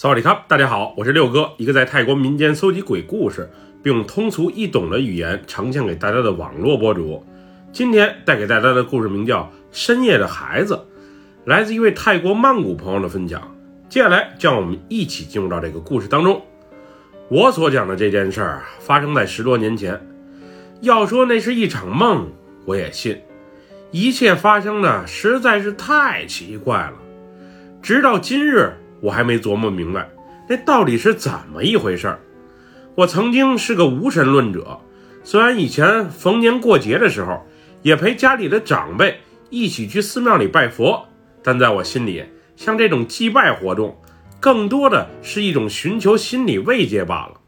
萨瓦迪卡，大家好，我是六哥，一个在泰国民间搜集鬼故事，并用通俗易懂的语言呈现给大家的网络博主。今天带给大家的故事名叫《深夜的孩子》，来自一位泰国曼谷朋友的分享。接下来，让我们一起进入到这个故事当中。我所讲的这件事儿发生在十多年前，要说那是一场梦，我也信。一切发生的实在是太奇怪了，直到今日。我还没琢磨明白，那到底是怎么一回事儿。我曾经是个无神论者，虽然以前逢年过节的时候也陪家里的长辈一起去寺庙里拜佛，但在我心里，像这种祭拜活动，更多的是一种寻求心理慰藉罢了。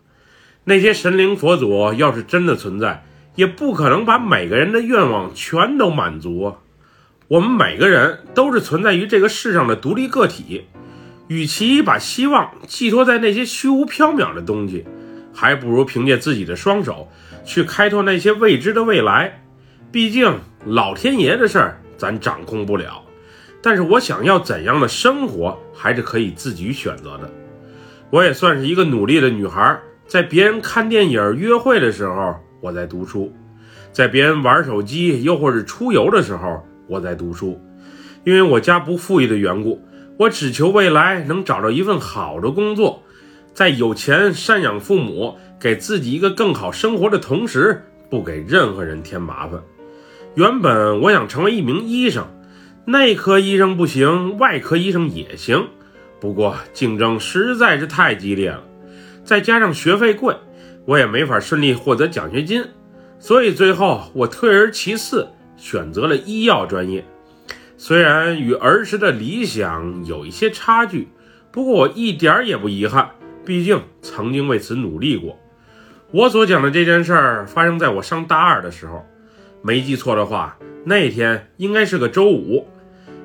那些神灵佛祖要是真的存在，也不可能把每个人的愿望全都满足啊。我们每个人都是存在于这个世上的独立个体。与其把希望寄托在那些虚无缥缈的东西，还不如凭借自己的双手去开拓那些未知的未来。毕竟老天爷的事儿咱掌控不了，但是我想要怎样的生活还是可以自己选择的。我也算是一个努力的女孩，在别人看电影、约会的时候，我在读书；在别人玩手机又或是出游的时候，我在读书。因为我家不富裕的缘故。我只求未来能找到一份好的工作，在有钱赡养父母，给自己一个更好生活的同时，不给任何人添麻烦。原本我想成为一名医生，内科医生不行，外科医生也行。不过竞争实在是太激烈了，再加上学费贵，我也没法顺利获得奖学金，所以最后我退而其次，选择了医药专业。虽然与儿时的理想有一些差距，不过我一点儿也不遗憾，毕竟曾经为此努力过。我所讲的这件事儿发生在我上大二的时候，没记错的话，那天应该是个周五，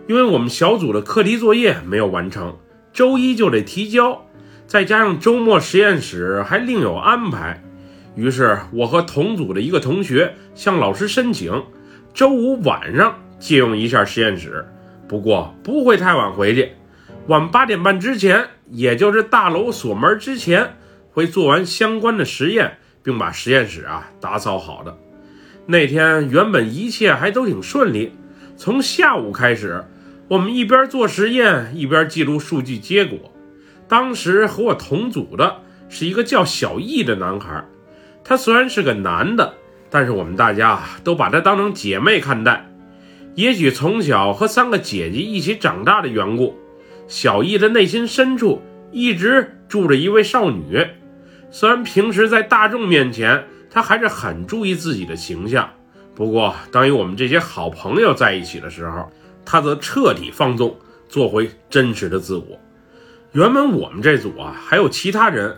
因为我们小组的课题作业没有完成，周一就得提交，再加上周末实验室还另有安排，于是我和同组的一个同学向老师申请，周五晚上。借用一下实验室，不过不会太晚回去，晚八点半之前，也就是大楼锁门之前，会做完相关的实验，并把实验室啊打扫好的。那天原本一切还都挺顺利，从下午开始，我们一边做实验一边记录数据结果。当时和我同组的是一个叫小易的男孩，他虽然是个男的，但是我们大家都把他当成姐妹看待。也许从小和三个姐姐一起长大的缘故，小易的内心深处一直住着一位少女。虽然平时在大众面前，她还是很注意自己的形象。不过，当与我们这些好朋友在一起的时候，她则彻底放纵，做回真实的自我。原本我们这组啊还有其他人，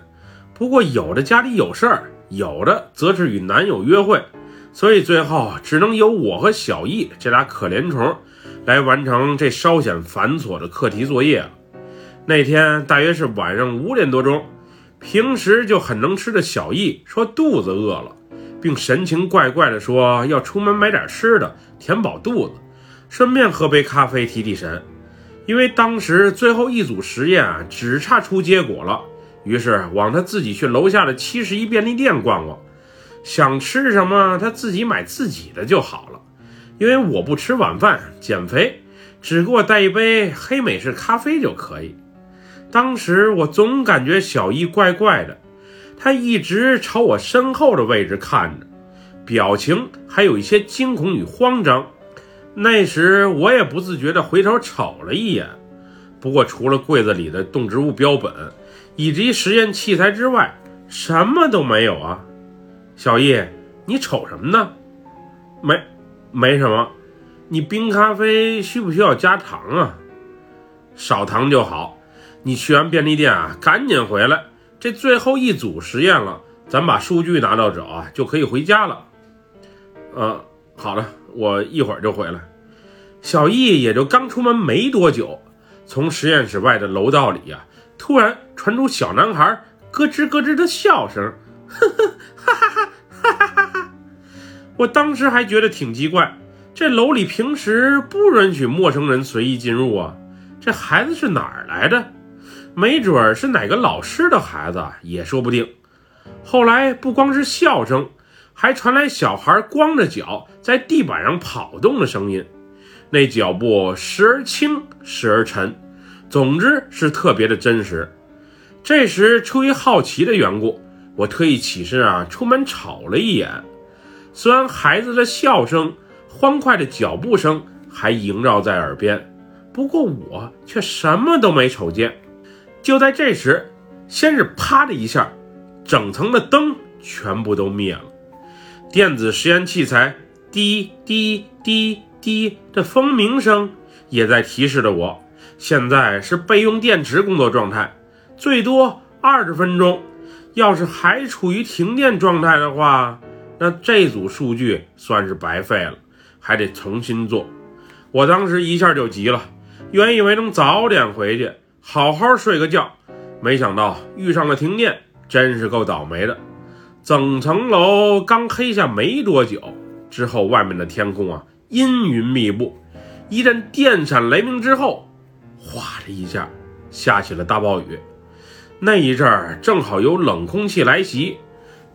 不过有的家里有事儿，有的则是与男友约会。所以最后只能由我和小易这俩可怜虫来完成这稍显繁琐的课题作业了。那天大约是晚上五点多钟，平时就很能吃的小易说肚子饿了，并神情怪怪地说要出门买点吃的填饱肚子，顺便喝杯咖啡提提神。因为当时最后一组实验啊只差出结果了，于是往他自己去楼下的七十一便利店逛逛。想吃什么，他自己买自己的就好了。因为我不吃晚饭，减肥，只给我带一杯黑美式咖啡就可以。当时我总感觉小易怪怪的，他一直朝我身后的位置看着，表情还有一些惊恐与慌张。那时我也不自觉地回头瞅了一眼，不过除了柜子里的动植物标本以及实验器材之外，什么都没有啊。小易，你瞅什么呢？没，没什么。你冰咖啡需不需要加糖啊？少糖就好。你去完便利店啊，赶紧回来。这最后一组实验了，咱把数据拿到手啊，就可以回家了。嗯，好了，我一会儿就回来。小易也就刚出门没多久，从实验室外的楼道里呀，突然传出小男孩咯吱咯吱的笑声。呵呵，哈哈哈，哈哈哈哈！我当时还觉得挺奇怪，这楼里平时不允许陌生人随意进入啊，这孩子是哪儿来的？没准儿是哪个老师的孩子也说不定。后来不光是笑声，还传来小孩光着脚在地板上跑动的声音，那脚步时而轻，时而沉，总之是特别的真实。这时出于好奇的缘故，我特意起身啊，出门瞅了一眼。虽然孩子的笑声、欢快的脚步声还萦绕在耳边，不过我却什么都没瞅见。就在这时，先是啪的一下，整层的灯全部都灭了，电子实验器材滴滴滴滴的蜂鸣声也在提示着我，现在是备用电池工作状态，最多二十分钟。要是还处于停电状态的话，那这组数据算是白费了，还得重新做。我当时一下就急了，原以为能早点回去。好好睡个觉，没想到遇上了停电，真是够倒霉的。整层楼刚黑下没多久，之后外面的天空啊阴云密布，一阵电闪雷鸣之后，哗的一下下起了大暴雨。那一阵儿正好有冷空气来袭，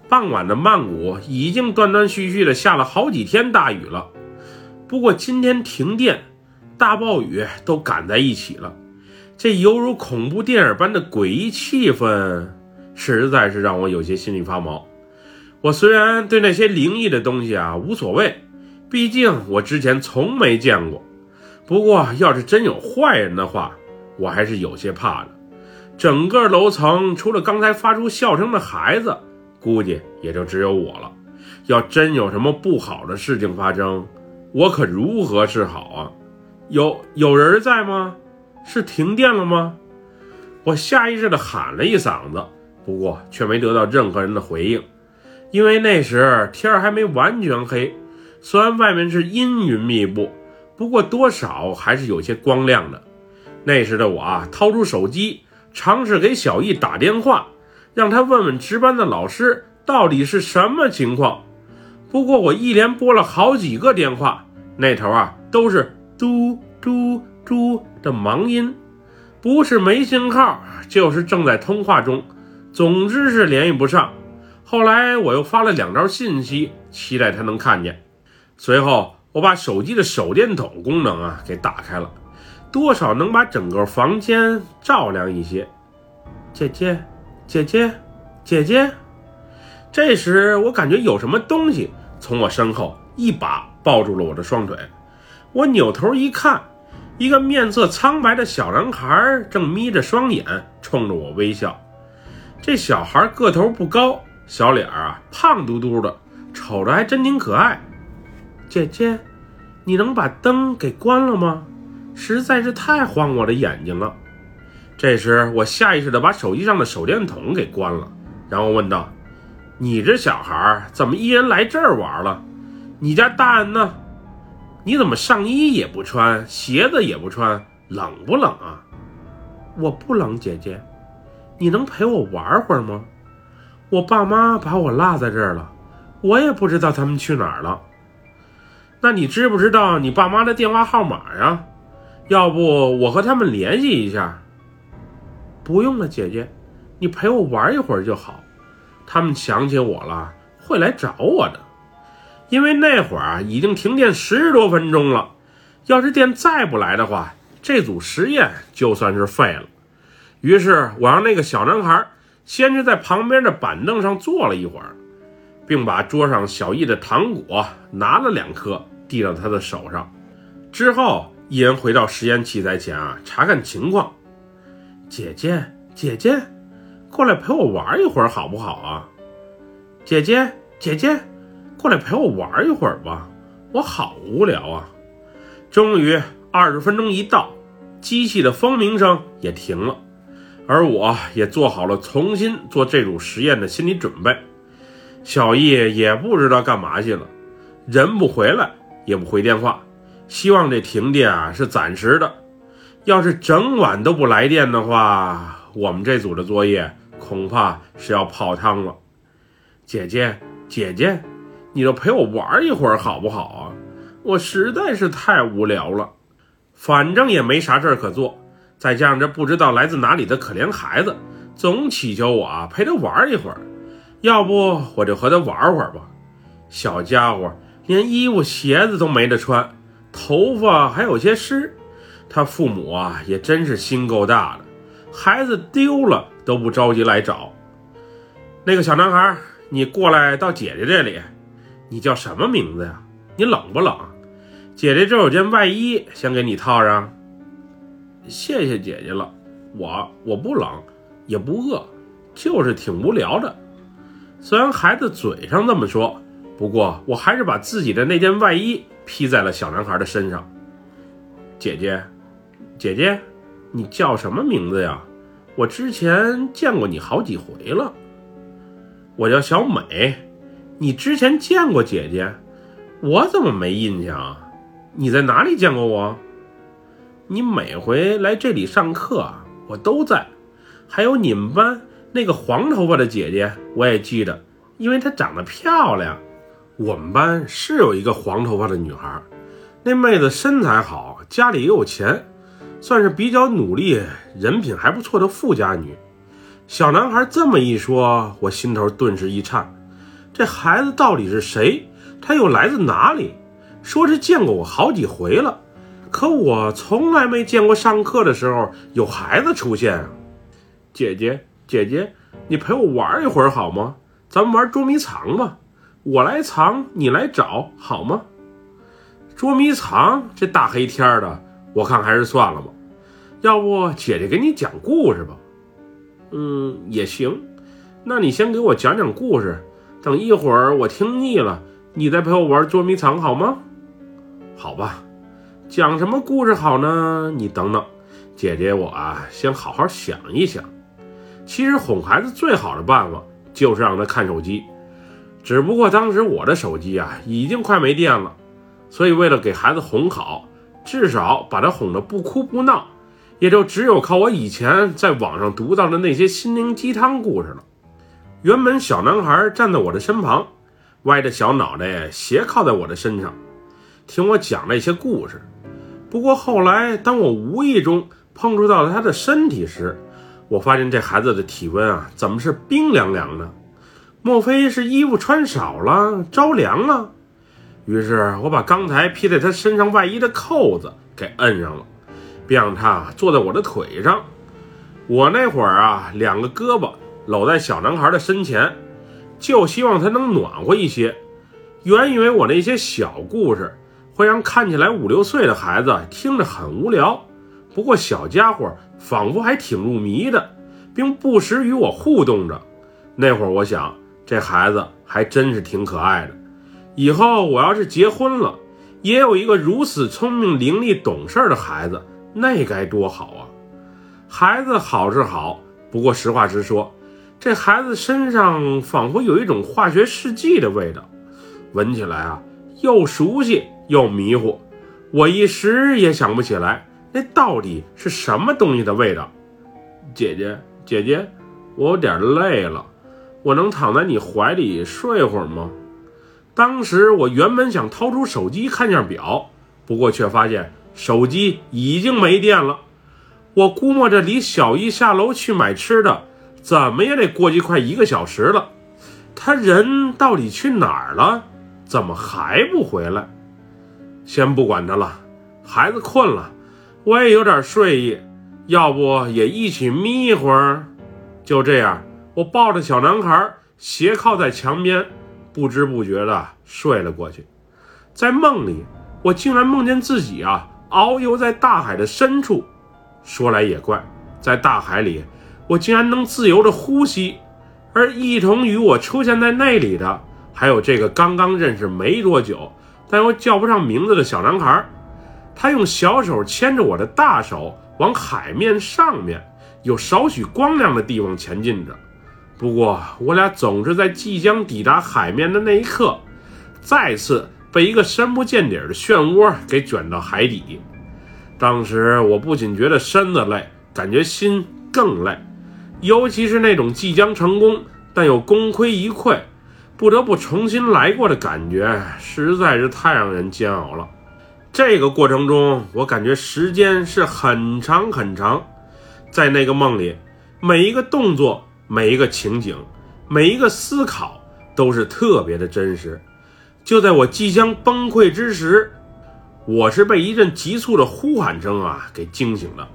傍晚的曼谷已经断断续续的下了好几天大雨了。不过今天停电，大暴雨都赶在一起了。这犹如恐怖电影般的诡异气氛，实在是让我有些心里发毛。我虽然对那些灵异的东西啊无所谓，毕竟我之前从没见过。不过要是真有坏人的话，我还是有些怕的。整个楼层除了刚才发出笑声的孩子，估计也就只有我了。要真有什么不好的事情发生，我可如何是好啊？有有人在吗？是停电了吗？我下意识地喊了一嗓子，不过却没得到任何人的回应，因为那时天还没完全黑，虽然外面是阴云密布，不过多少还是有些光亮的。那时的我啊，掏出手机，尝试给小易打电话，让他问问值班的老师到底是什么情况。不过我一连拨了好几个电话，那头啊都是嘟嘟。嘟的忙音，不是没信号，就是正在通话中，总之是联系不上。后来我又发了两条信息，期待他能看见。随后我把手机的手电筒功能啊给打开了，多少能把整个房间照亮一些。姐姐，姐姐，姐姐。这时我感觉有什么东西从我身后一把抱住了我的双腿，我扭头一看。一个面色苍白的小男孩正眯着双眼冲着我微笑。这小孩个头不高，小脸啊胖嘟嘟的，瞅着还真挺可爱。姐姐，你能把灯给关了吗？实在是太晃我的眼睛了。这时我下意识地把手机上的手电筒给关了，然后问道：“你这小孩怎么一人来这儿玩了？你家大人呢？”你怎么上衣也不穿，鞋子也不穿，冷不冷啊？我不冷，姐姐，你能陪我玩会儿吗？我爸妈把我落在这儿了，我也不知道他们去哪儿了。那你知不知道你爸妈的电话号码呀？要不我和他们联系一下？不用了，姐姐，你陪我玩一会儿就好。他们想起我了，会来找我的。因为那会儿啊，已经停电十多分钟了，要是电再不来的话，这组实验就算是废了。于是我让那个小男孩先是在旁边的板凳上坐了一会儿，并把桌上小易的糖果拿了两颗递到他的手上，之后一人回到实验器材前啊，查看情况。姐姐，姐姐，过来陪我玩一会儿好不好啊？姐姐，姐姐。过来陪我玩一会儿吧，我好无聊啊！终于，二十分钟一到，机器的蜂鸣声也停了，而我也做好了重新做这组实验的心理准备。小易也不知道干嘛去了，人不回来，也不回电话，希望这停电啊是暂时的。要是整晚都不来电的话，我们这组的作业恐怕是要泡汤了。姐姐，姐姐。你就陪我玩一会儿好不好啊？我实在是太无聊了，反正也没啥事儿可做，再加上这不知道来自哪里的可怜孩子，总祈求我啊陪他玩一会儿，要不我就和他玩会儿吧。小家伙连衣服鞋子都没得穿，头发还有些湿，他父母啊也真是心够大的，孩子丢了都不着急来找。那个小男孩，你过来到姐姐这里，你叫什么名字呀？你冷不冷？姐姐这有件外衣，想给你套上。谢谢姐姐了，我我不冷，也不饿，就是挺无聊的。虽然孩子嘴上这么说，不过我还是把自己的那件外衣披在了小男孩的身上。姐姐，姐姐，你叫什么名字呀？我之前见过你好几回了。我叫小美，你之前见过姐姐？我怎么没印象啊？你在哪里见过我？你每回来这里上课啊，我都在。还有你们班那个黄头发的姐姐，我也记得，因为她长得漂亮。我们班是有一个黄头发的女孩，那妹子身材好，家里也有钱，算是比较努力、人品还不错的富家女。小男孩这么一说，我心头顿时一颤。这孩子到底是谁？他又来自哪里？说是见过我好几回了，可我从来没见过上课的时候有孩子出现啊！姐姐，姐姐，你陪我玩一会儿好吗？咱们玩捉迷藏吧，我来藏，你来找，好吗？捉迷藏，这大黑天的，我看还是算了吧。要不姐姐给你讲故事吧？嗯，也行。那你先给我讲讲故事，等一会儿我听腻了，你再陪我玩捉迷藏好吗？好吧，讲什么故事好呢？你等等，姐姐我啊，先好好想一想。其实哄孩子最好的办法就是让他看手机，只不过当时我的手机啊已经快没电了，所以为了给孩子哄好，至少把他哄得不哭不闹，也就只有靠我以前在网上读到的那些心灵鸡汤故事了。原本小男孩站在我的身旁，歪着小脑袋斜靠在我的身上。听我讲那些故事，不过后来当我无意中碰触到了他的身体时，我发现这孩子的体温啊，怎么是冰凉凉的？莫非是衣服穿少了，着凉了？于是我把刚才披在他身上外衣的扣子给摁上了，并让他坐在我的腿上。我那会儿啊，两个胳膊搂在小男孩的身前，就希望他能暖和一些。原以为我那些小故事。会让看起来五六岁的孩子听着很无聊，不过小家伙仿佛还挺入迷的，并不时与我互动着。那会儿我想，这孩子还真是挺可爱的。以后我要是结婚了，也有一个如此聪明伶俐、懂事的孩子，那该多好啊！孩子好是好，不过实话实说，这孩子身上仿佛有一种化学试剂的味道，闻起来啊，又熟悉。又迷糊，我一时也想不起来那到底是什么东西的味道。姐姐，姐姐，我有点累了，我能躺在你怀里睡会儿吗？当时我原本想掏出手机看下表，不过却发现手机已经没电了。我估摸着离小姨下楼去买吃的，怎么也得过去快一个小时了。他人到底去哪儿了？怎么还不回来？先不管他了，孩子困了，我也有点睡意，要不也一起眯一会儿？就这样，我抱着小男孩斜靠在墙边，不知不觉的睡了过去。在梦里，我竟然梦见自己啊遨游在大海的深处。说来也怪，在大海里，我竟然能自由的呼吸，而一同与我出现在那里的，还有这个刚刚认识没多久。但又叫不上名字的小男孩，他用小手牵着我的大手，往海面上面有少许光亮的地方前进着。不过，我俩总是在即将抵达海面的那一刻，再次被一个深不见底的漩涡给卷到海底。当时我不仅觉得身子累，感觉心更累，尤其是那种即将成功但又功亏一篑。不得不重新来过的感觉实在是太让人煎熬了。这个过程中，我感觉时间是很长很长，在那个梦里，每一个动作、每一个情景、每一个思考都是特别的真实。就在我即将崩溃之时，我是被一阵急促的呼喊声啊给惊醒了。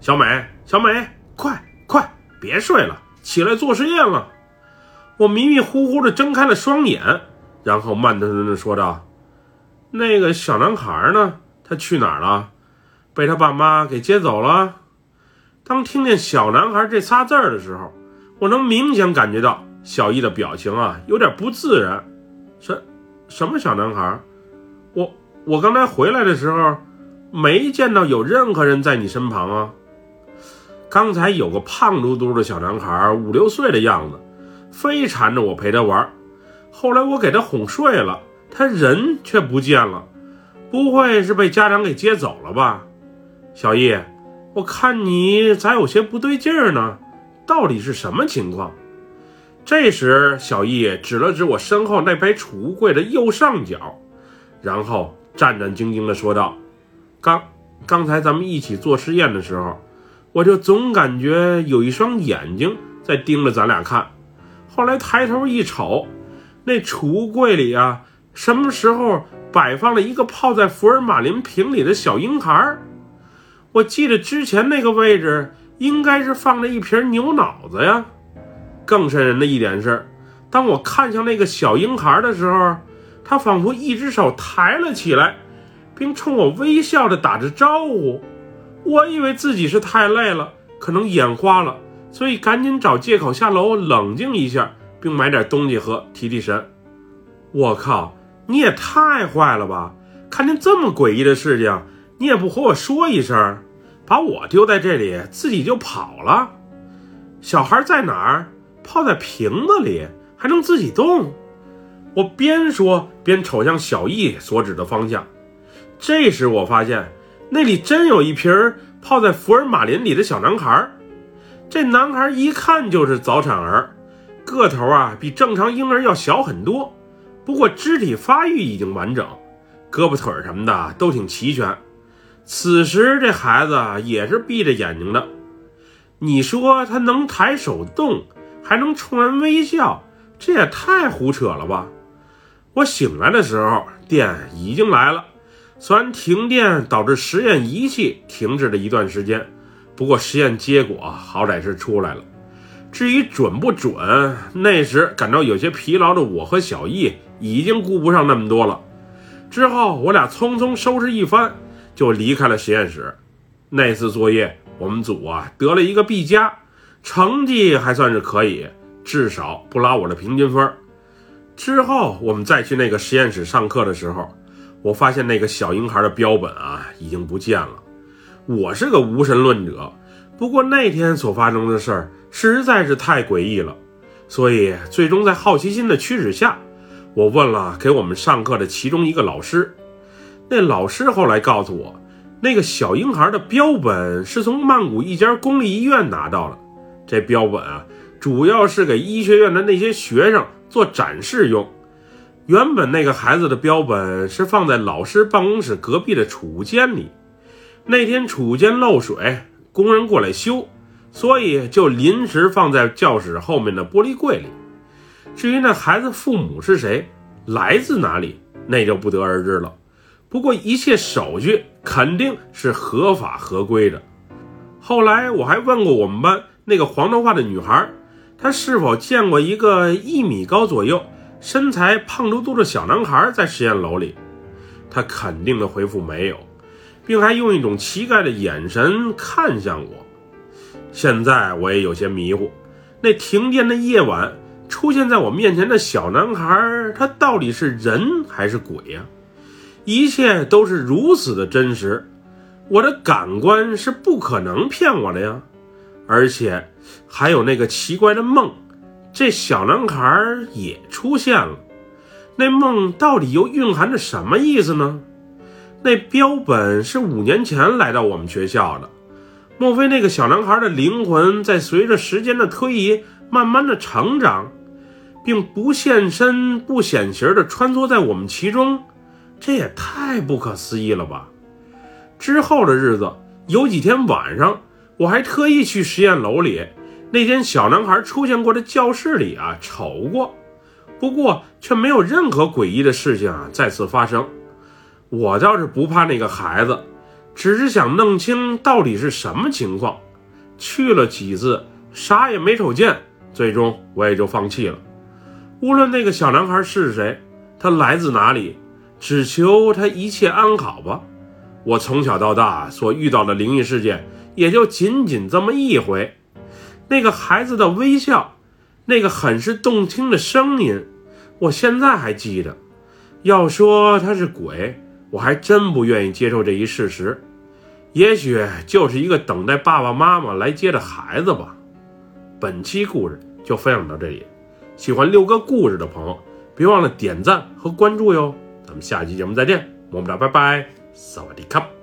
小美，小美，快快别睡了，起来做实验了。我迷迷糊糊的睁开了双眼，然后慢吞吞的说道。那个小男孩呢？他去哪儿了？被他爸妈给接走了。当听见“小男孩”这仨字儿的时候，我能明显感觉到小易的表情啊，有点不自然。什什么小男孩？我我刚才回来的时候，没见到有任何人在你身旁啊。刚才有个胖嘟嘟的小男孩，五六岁的样子，非缠着我陪他玩。后来我给他哄睡了。他人却不见了，不会是被家长给接走了吧？小易，我看你咋有些不对劲儿呢？到底是什么情况？这时，小易指了指我身后那排储物柜的右上角，然后战战兢兢地说道：“刚刚才咱们一起做实验的时候，我就总感觉有一双眼睛在盯着咱俩看。后来抬头一瞅，那储物柜里啊……”什么时候摆放了一个泡在福尔马林瓶里的小婴孩？我记得之前那个位置应该是放着一瓶牛脑子呀。更瘆人的一点是，当我看向那个小婴孩的时候，他仿佛一只手抬了起来，并冲我微笑着打着招呼。我以为自己是太累了，可能眼花了，所以赶紧找借口下楼冷静一下，并买点东西喝提提神。我靠！你也太坏了吧！看见这么诡异的事情，你也不和我说一声，把我丢在这里，自己就跑了。小孩在哪儿？泡在瓶子里，还能自己动？我边说边瞅向小易所指的方向。这时我发现那里真有一瓶泡在福尔马林里的小男孩。这男孩一看就是早产儿，个头啊比正常婴儿要小很多。不过肢体发育已经完整，胳膊腿什么的都挺齐全。此时这孩子也是闭着眼睛的。你说他能抬手动，还能冲人微笑，这也太胡扯了吧！我醒来的时候，电已经来了。虽然停电导致实验仪器停滞了一段时间，不过实验结果好歹是出来了。至于准不准，那时感到有些疲劳的我和小易。已经顾不上那么多了。之后，我俩匆匆收拾一番，就离开了实验室。那次作业，我们组啊得了一个 B 加，成绩还算是可以，至少不拉我的平均分。之后，我们再去那个实验室上课的时候，我发现那个小婴孩的标本啊已经不见了。我是个无神论者，不过那天所发生的事儿实在是太诡异了，所以最终在好奇心的驱使下。我问了给我们上课的其中一个老师，那老师后来告诉我，那个小婴孩的标本是从曼谷一家公立医院拿到的。这标本啊，主要是给医学院的那些学生做展示用。原本那个孩子的标本是放在老师办公室隔壁的储物间里，那天储物间漏水，工人过来修，所以就临时放在教室后面的玻璃柜里。至于那孩子父母是谁，来自哪里，那就不得而知了。不过一切手续肯定是合法合规的。后来我还问过我们班那个黄头发的女孩，她是否见过一个一米高左右、身材胖嘟嘟的小男孩在实验楼里。她肯定的回复没有，并还用一种奇怪的眼神看向我。现在我也有些迷糊，那停电的夜晚。出现在我面前的小男孩，他到底是人还是鬼呀？一切都是如此的真实，我的感官是不可能骗我的呀。而且还有那个奇怪的梦，这小男孩也出现了。那梦到底又蕴含着什么意思呢？那标本是五年前来到我们学校的，莫非那个小男孩的灵魂在随着时间的推移，慢慢的成长？并不现身、不显形的穿梭在我们其中，这也太不可思议了吧！之后的日子，有几天晚上，我还特意去实验楼里那间小男孩出现过的教室里啊瞅过，不过却没有任何诡异的事情啊再次发生。我倒是不怕那个孩子，只是想弄清到底是什么情况。去了几次，啥也没瞅见，最终我也就放弃了。无论那个小男孩是谁，他来自哪里，只求他一切安好吧。我从小到大所遇到的灵异事件，也就仅仅这么一回。那个孩子的微笑，那个很是动听的声音，我现在还记得。要说他是鬼。我还真不愿意接受这一事实，也许就是一个等待爸爸妈妈来接的孩子吧。本期故事就分享到这里，喜欢六哥故事的朋友，别忘了点赞和关注哟。咱们下期节目再见，么么哒，拜拜，萨瓦迪卡。